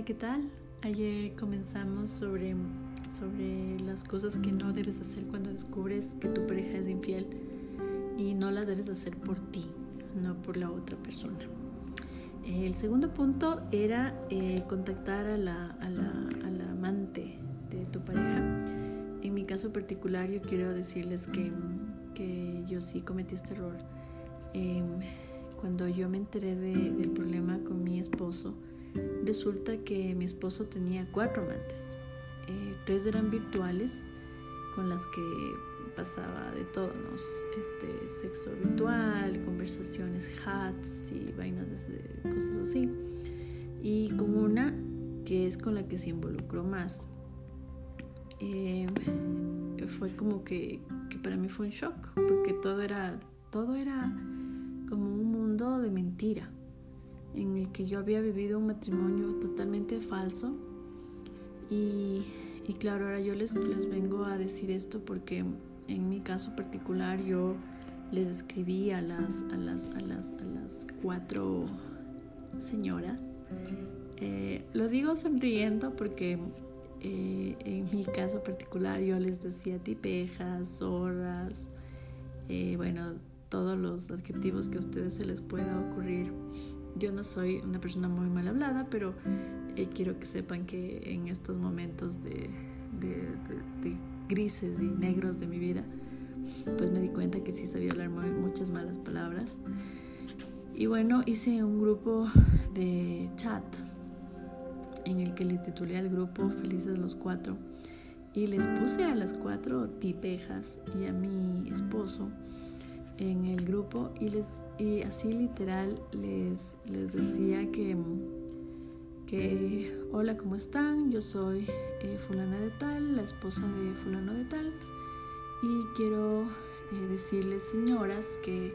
Hola, ¿qué tal? Ayer comenzamos sobre, sobre las cosas que no debes hacer cuando descubres que tu pareja es infiel y no las debes hacer por ti, no por la otra persona. El segundo punto era eh, contactar a la, a, la, a la, amante de tu pareja. En mi caso particular yo quiero decirles que, que yo sí cometí este error. Eh, cuando yo me enteré de, del problema con mi esposo, resulta que mi esposo tenía cuatro amantes. Eh, tres eran virtuales, con las que pasaba de todo, ¿no? este, sexo virtual, conversaciones, hats y vainas, de, cosas así. Y con una que es con la que se involucró más. Eh, fue como que, que para mí fue un shock, porque todo era, todo era como un mundo de mentira, en el que yo había vivido un matrimonio totalmente falso. Y, y claro, ahora yo les, les vengo a decir esto porque en mi caso particular yo les escribí a las, a las, a las, a las cuatro señoras. Eh, lo digo sonriendo porque eh, en mi caso particular yo les decía tipejas, zorras, eh, bueno, todos los adjetivos que a ustedes se les pueda ocurrir. Yo no soy una persona muy mal hablada, pero eh, quiero que sepan que en estos momentos de, grises y negros de mi vida, pues me di cuenta que sí sabía hablar muchas malas palabras. Y bueno, hice un grupo de chat en el que le titulé al grupo Felices los Cuatro y les puse a las cuatro tipejas y a mi esposo en el grupo y, les, y así literal les, les decía que, que, hola, ¿cómo están? Yo soy eh, fulana de tal, la esposa de fulano de tal, y quiero eh, decirles, señoras, que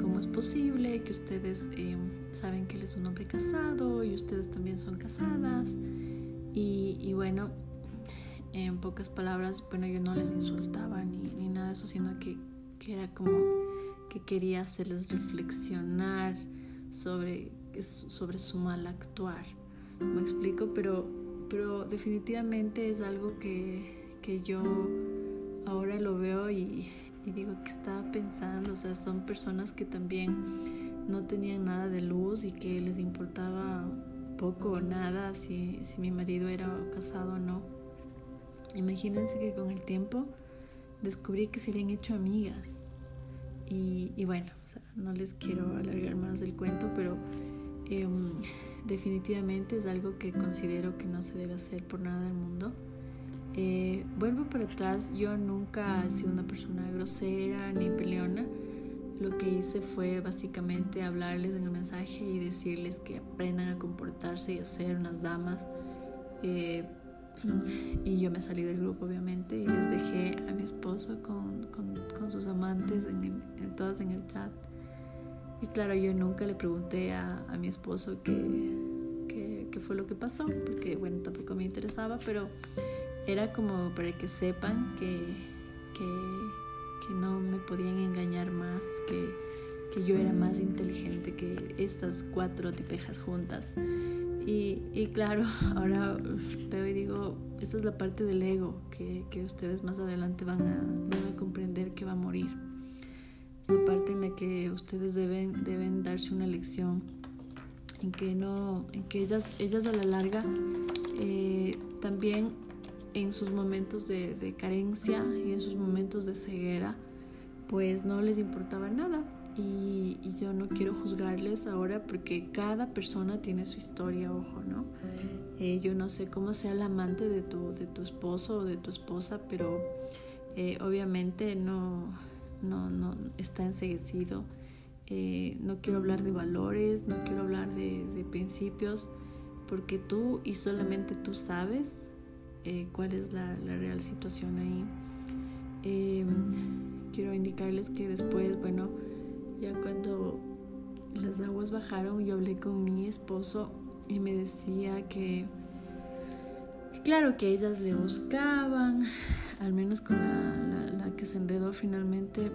cómo es posible que ustedes eh, saben que él es un hombre casado y ustedes también son casadas. Y, y bueno, en pocas palabras, bueno, yo no les insultaba ni, ni nada de eso, sino que, que era como que quería hacerles reflexionar sobre, sobre su mal actuar. Me explico, pero, pero definitivamente es algo que, que yo ahora lo veo y, y digo que estaba pensando, o sea, son personas que también no tenían nada de luz y que les importaba poco o nada si, si mi marido era casado o no. Imagínense que con el tiempo descubrí que se habían hecho amigas y, bueno, no les quiero alargar más el cuento, pero eh, definitivamente es algo que considero que no se debe hacer por nada del mundo. Eh, vuelvo para atrás, yo nunca he sido una persona grosera ni peleona. Lo que hice fue básicamente hablarles en el mensaje y decirles que aprendan a comportarse y a ser unas damas. Eh, y yo me salí del grupo obviamente y les dejé a mi esposo con, con, con sus amantes, en, en, todas en el chat. Y claro, yo nunca le pregunté a, a mi esposo qué, qué, fue lo que pasó, porque bueno, tampoco me interesaba, pero era como para que sepan que, que, que no me podían engañar más, que, que yo era más inteligente que estas cuatro tipejas juntas. Y, claro, ahora veo y digo, esta es la parte del ego que, que ustedes más adelante van a, van a, comprender que va a morir. Es la parte en la que ustedes deben, deben darse una lección, en que, no, en que ellas, ellas a la larga eh, también en sus momentos de, de carencia y en sus momentos de ceguera, pues no les importaba nada y, y, yo no quiero juzgarles ahora porque cada persona tiene su historia, ojo, ¿no? Eh, yo no sé cómo sea el amante de tu, de tu esposo o de tu esposa, pero eh, obviamente no, no, no está enseguecido. Eh, no quiero hablar de valores, no quiero hablar de, de principios, porque tú y solamente tú sabes cuál es la, la, real situación ahí. quiero indicarles que después, bueno, ya cuando las aguas bajaron, yo hablé con mi esposo y me decía que, claro, que ellas le buscaban, al menos con la, la, que se enredó finalmente,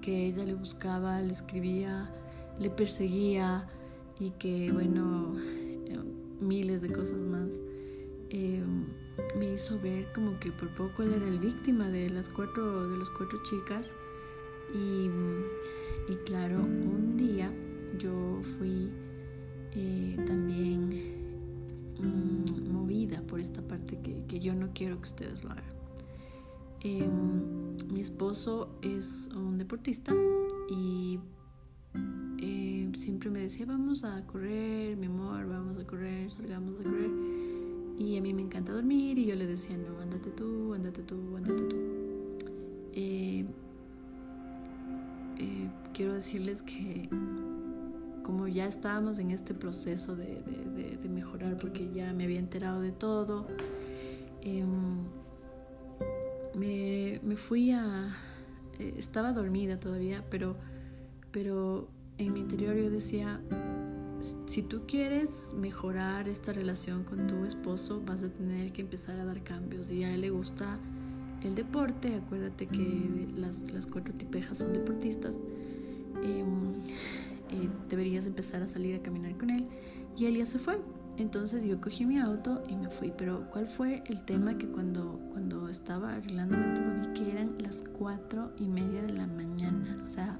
que ella le buscaba, le escribía, le perseguía y que, bueno, miles de cosas más, em, me hizo ver como que por poco él era el víctima de las cuatro, de las cuatro chicas. Y, claro, un día yo fui eh, también mm, movida por esta parte que, que, yo no quiero que ustedes lo hagan. Em, mi esposo es un deportista y eh, siempre me decía, vamos a correr, mi amor, vamos a correr, salgamos a correr. Y a mí me encanta dormir y yo le decía, no, ándate tú, ándate tú, ándate tú. Eh, eh, quiero decirles que como ya estábamos en este proceso de, mejorar porque ya me había enterado de todo, em, me, me, fui a... estaba dormida todavía, pero, pero en mi interior yo decía, si tú quieres mejorar esta relación con tu esposo, vas a tener que empezar a dar cambios. Y a él le gusta el deporte, acuérdate que las, las cuatro tipejas son deportistas. Em, eh, deberías empezar a salir a caminar con él. Y él ya se fue. Entonces yo cogí mi auto y me fui. Pero ¿cuál fue el tema que cuando, cuando estaba arreglándome todo vi que eran las cuatro y media de la mañana? O sea,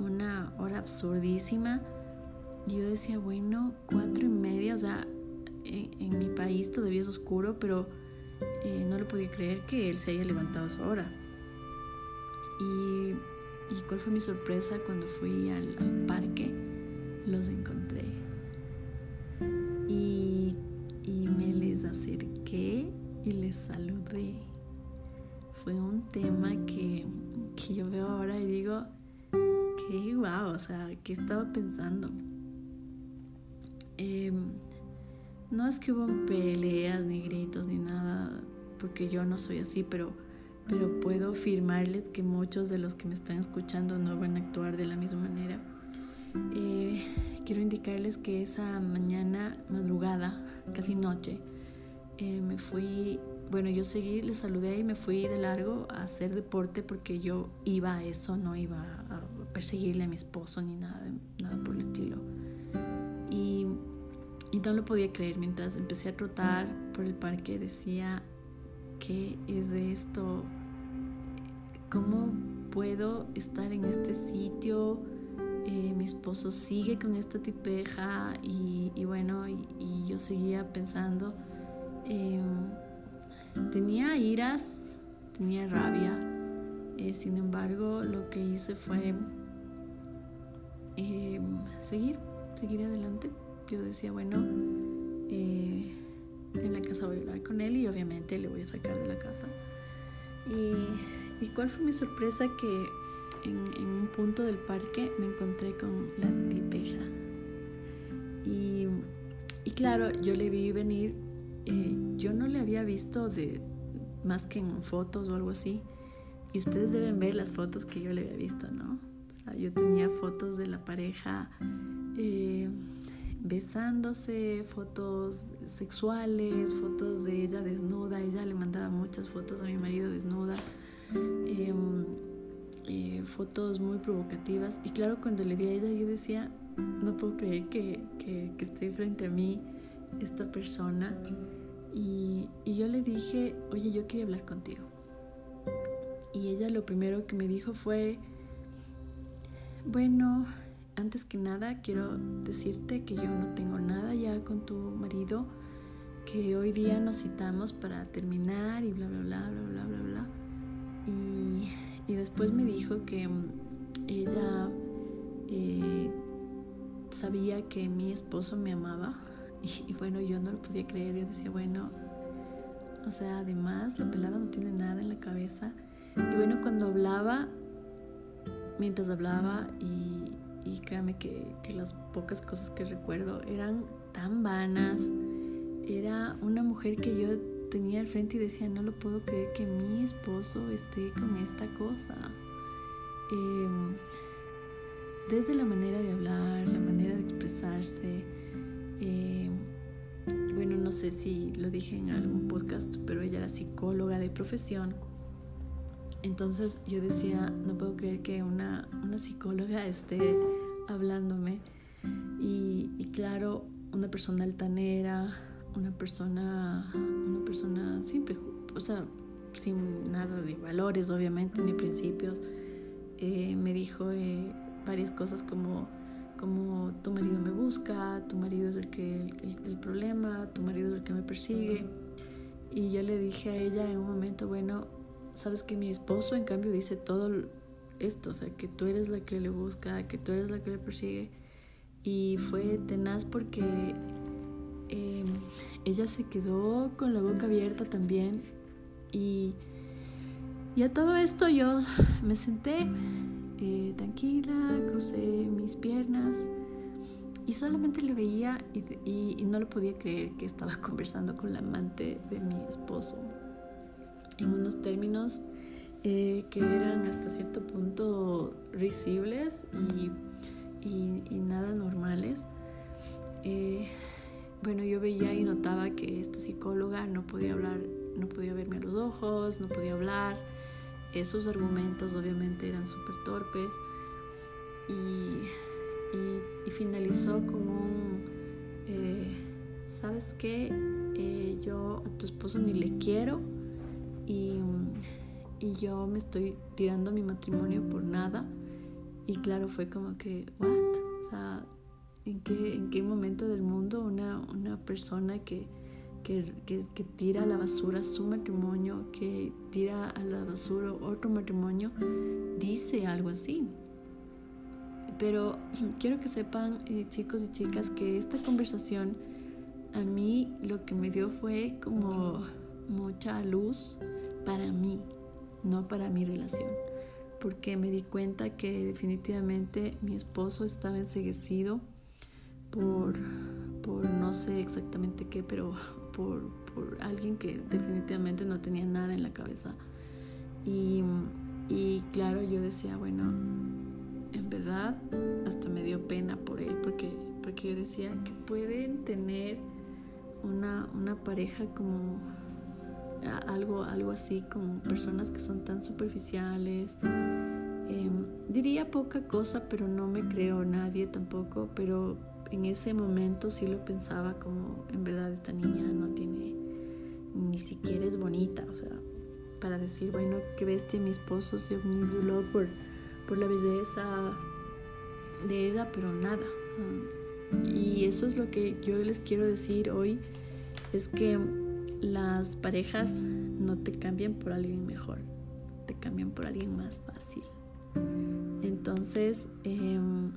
una hora absurdísima. Y yo decía, bueno, cuatro y media, o sea, en, mi país todavía es oscuro, pero no le podía creer que él se haya levantado a esa hora. Y, y cuál fue mi sorpresa cuando fui al, parque, los encontré. Y, y me les acerqué y les saludé. Fue un tema que, que yo veo ahora y digo, qué guau, o sea, ¿qué estaba pensando? Em, no es que hubo peleas, ni gritos, ni nada, porque yo no soy así, pero, pero puedo afirmarles que muchos de los que me están escuchando no van a actuar de la misma manera. Eh, quiero indicarles que esa mañana, madrugada, casi noche, eh, me fui, bueno, yo seguí, les saludé y me fui de largo a hacer deporte porque yo iba a eso, no iba a perseguirle a mi esposo ni nada, nada no lo podía creer mientras empecé a trotar por el parque, decía, ¿qué es de esto? ¿Cómo puedo estar en este sitio? Eh, mi esposo sigue con esta tipeja y, y bueno, y, yo seguía pensando, em, tenía iras, tenía rabia, eh, sin embargo lo que hice fue eh, seguir, seguir adelante. Yo decía, bueno, eh, en la casa voy a hablar con él y obviamente le voy a sacar de la casa. Y, cuál fue mi sorpresa que en, un punto del parque me encontré con la tipeja. Y, y claro, yo le vi venir, eh, yo no le había visto de más que en fotos o algo así. Y ustedes deben ver las fotos que yo le había visto, ¿no? yo tenía fotos de la pareja eh, besándose, fotos sexuales, fotos de ella desnuda. Ella le mandaba muchas fotos a mi marido desnuda. Em, eh, fotos muy provocativas. Y claro, cuando le vi a ella, yo decía, no puedo creer que, que, esté frente a mí esta persona. Y, y, yo le dije, oye, yo quería hablar contigo. Y ella lo primero que me dijo fue, bueno, antes que nada quiero decirte que yo no tengo nada ya con tu marido, que hoy día nos citamos para terminar y bla, bla, bla, bla, bla, bla, bla. Y, y después me dijo que mm, ella eh, sabía que mi esposo me amaba y, y, bueno, yo no lo podía creer, yo decía, bueno, o sea, además la pelada no tiene nada en la cabeza. Y bueno, cuando hablaba mientras hablaba y, y créame que, que, las pocas cosas que recuerdo eran tan vanas. Era una mujer que yo tenía al frente y decía, no lo puedo creer que mi esposo esté con esta cosa. Em, desde la manera de hablar, la manera de expresarse. Em, bueno, no sé si lo dije en algún podcast, pero ella era psicóloga de profesión entonces yo decía, no puedo creer que una, una psicóloga esté hablándome. Y, y, claro, una persona altanera, una persona, una persona siempre, o sea, sin nada de valores, obviamente, ni principios. Eh, me dijo eh, varias cosas como, como tu marido me busca, tu marido es el que el, problema, tu marido es el que me persigue. Y yo le dije a ella en un momento, bueno, sabes que mi esposo en cambio dice todo esto, o sea, que tú eres la que le busca, que tú eres la que le persigue. Y fue tenaz porque em, ella se quedó con la boca abierta también. Y, y a todo esto yo me senté eh, tranquila, crucé mis piernas y solamente le veía y, y, no le podía creer que estaba conversando con la amante de mi esposo en unos términos eh, que eran hasta cierto punto risibles y, y, nada normales. Eh, bueno, yo veía y notaba que esta psicóloga no podía hablar, no podía verme a los ojos, no podía hablar. Esos argumentos obviamente eran súper torpes. Y, y, finalizó con un, eh, ¿sabes qué? yo a tu esposo ni le quiero y y yo me estoy tirando mi matrimonio por nada. Y claro, fue como que, ¿what? O sea, ¿en qué, en qué momento del mundo una, una persona que, que, que, tira a la basura su matrimonio, que tira a la basura otro matrimonio, dice algo así? Pero quiero que sepan, eh, chicos y chicas, que esta conversación a mí lo que me dio fue como mucha luz para mí, no para mi relación, porque me di cuenta que definitivamente mi esposo estaba enseguecido por, por no sé exactamente qué, pero por, por alguien que definitivamente no tenía nada en la cabeza. Y, y claro, yo decía, bueno, en verdad hasta me dio pena por él, porque, porque yo decía que pueden tener una, una pareja como algo, algo así con personas que son tan superficiales. Em, diría poca cosa, pero no me creo nadie tampoco, pero en ese momento sí lo pensaba como en verdad esta niña no tiene, ni siquiera es bonita, o sea, para decir, bueno, qué bestia mi esposo se violó por, por la belleza de ella, pero nada. Y eso es lo que yo les quiero decir hoy, es que las parejas no te cambian por alguien mejor, te cambian por alguien más fácil. Entonces, em,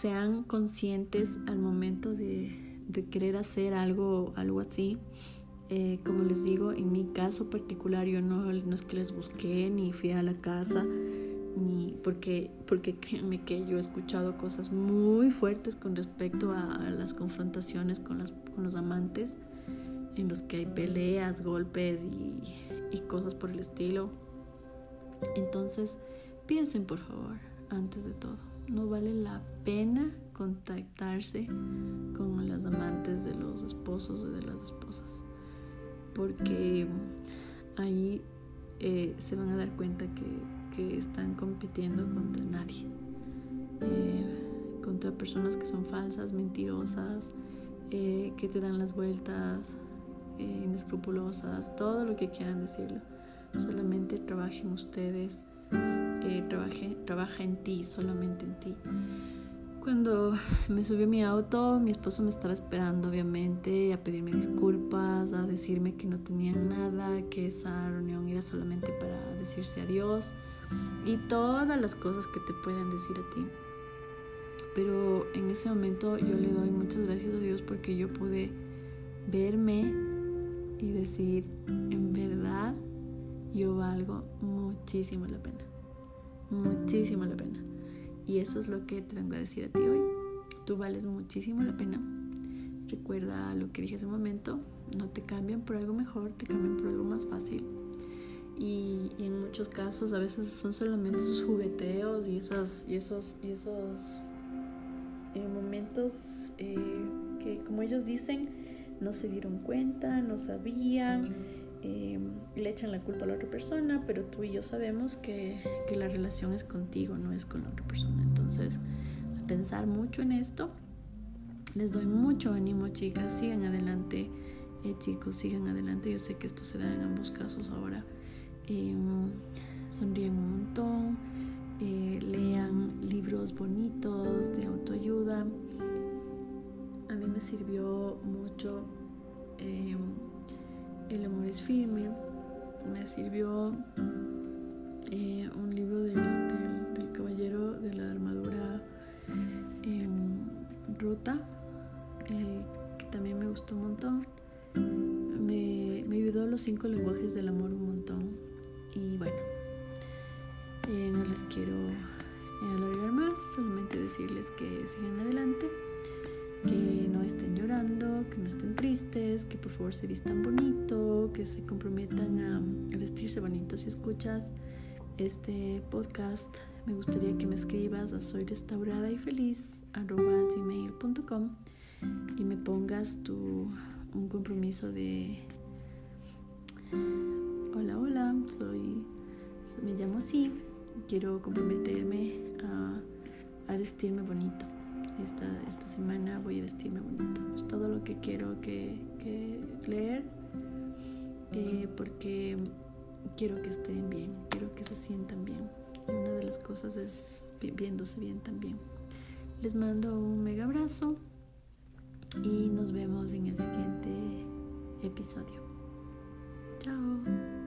sean conscientes al momento de, querer hacer algo, algo así. Eh, como les digo, en mi caso particular, yo no, no, es que les busqué ni fui a la casa, ni porque, porque créanme que yo he escuchado cosas muy fuertes con respecto a, a las confrontaciones con, las, con los amantes en los que hay peleas, golpes y, cosas por el estilo. Entonces, piensen por favor, antes de todo, no vale la pena contactarse con las amantes de los esposos o de las esposas, porque ahí eh, se van a dar cuenta que, están compitiendo contra nadie, eh, contra personas que son falsas, mentirosas, eh, que te dan las vueltas, inescrupulosas, todo lo que quieran decirlo. Solamente trabajen ustedes, eh, trabaje, trabaja en ti, solamente en ti. Cuando me subió mi auto, mi esposo me estaba esperando, obviamente, a pedirme disculpas, a decirme que no tenían nada, que esa reunión era solamente para decirse adiós y todas las cosas que te pueden decir a ti. Pero en ese momento yo le doy muchas gracias a Dios porque yo pude verme y decir, en verdad, yo valgo muchísimo la pena. Muchísimo la pena. Y eso es lo que te vengo a decir a ti hoy. Tú vales muchísimo la pena. Recuerda lo que dije hace un momento. No te cambian por algo mejor, te cambian por algo más fácil. Y, en muchos casos a veces son solamente esos jugueteos y, esas, y esos, y esos eh, momentos eh, que como ellos dicen, no se dieron cuenta, no sabían, em, le echan la culpa a la otra persona, pero tú y yo sabemos que, que la relación es contigo, no es con la otra persona. Entonces, a pensar mucho en esto Les doy mucho ánimo, chicas. Sigan adelante, eh, chicos, sigan adelante. Yo sé que esto se da en ambos casos ahora. Em, sonríen un montón. Eh, lean libros bonitos de autoayuda. Me sirvió mucho em, El amor es firme. Me sirvió eh, un libro del, caballero de la armadura em, rota eh, que también me gustó un montón. Me, me, ayudó los cinco lenguajes del amor un montón. Y bueno, eh, no les quiero alargar más, solamente decirles que sigan adelante, que no estén llorando, que no estén tristes, que por favor se vistan bonito, que se comprometan a, vestirse bonito. Si escuchas este podcast, me gustaría que me escribas a soy restaurada y feliz gmail.com y me pongas tu, un compromiso de hola, hola, soy, me llamo así, quiero comprometerme a vestirme bonito. Esta, esta, semana voy a vestirme bonito. Es todo lo que quiero que, que leer eh, porque quiero que estén bien, quiero que se sientan bien. una de las cosas es viéndose bien también. Les mando un mega abrazo y nos vemos en el siguiente episodio. Chao.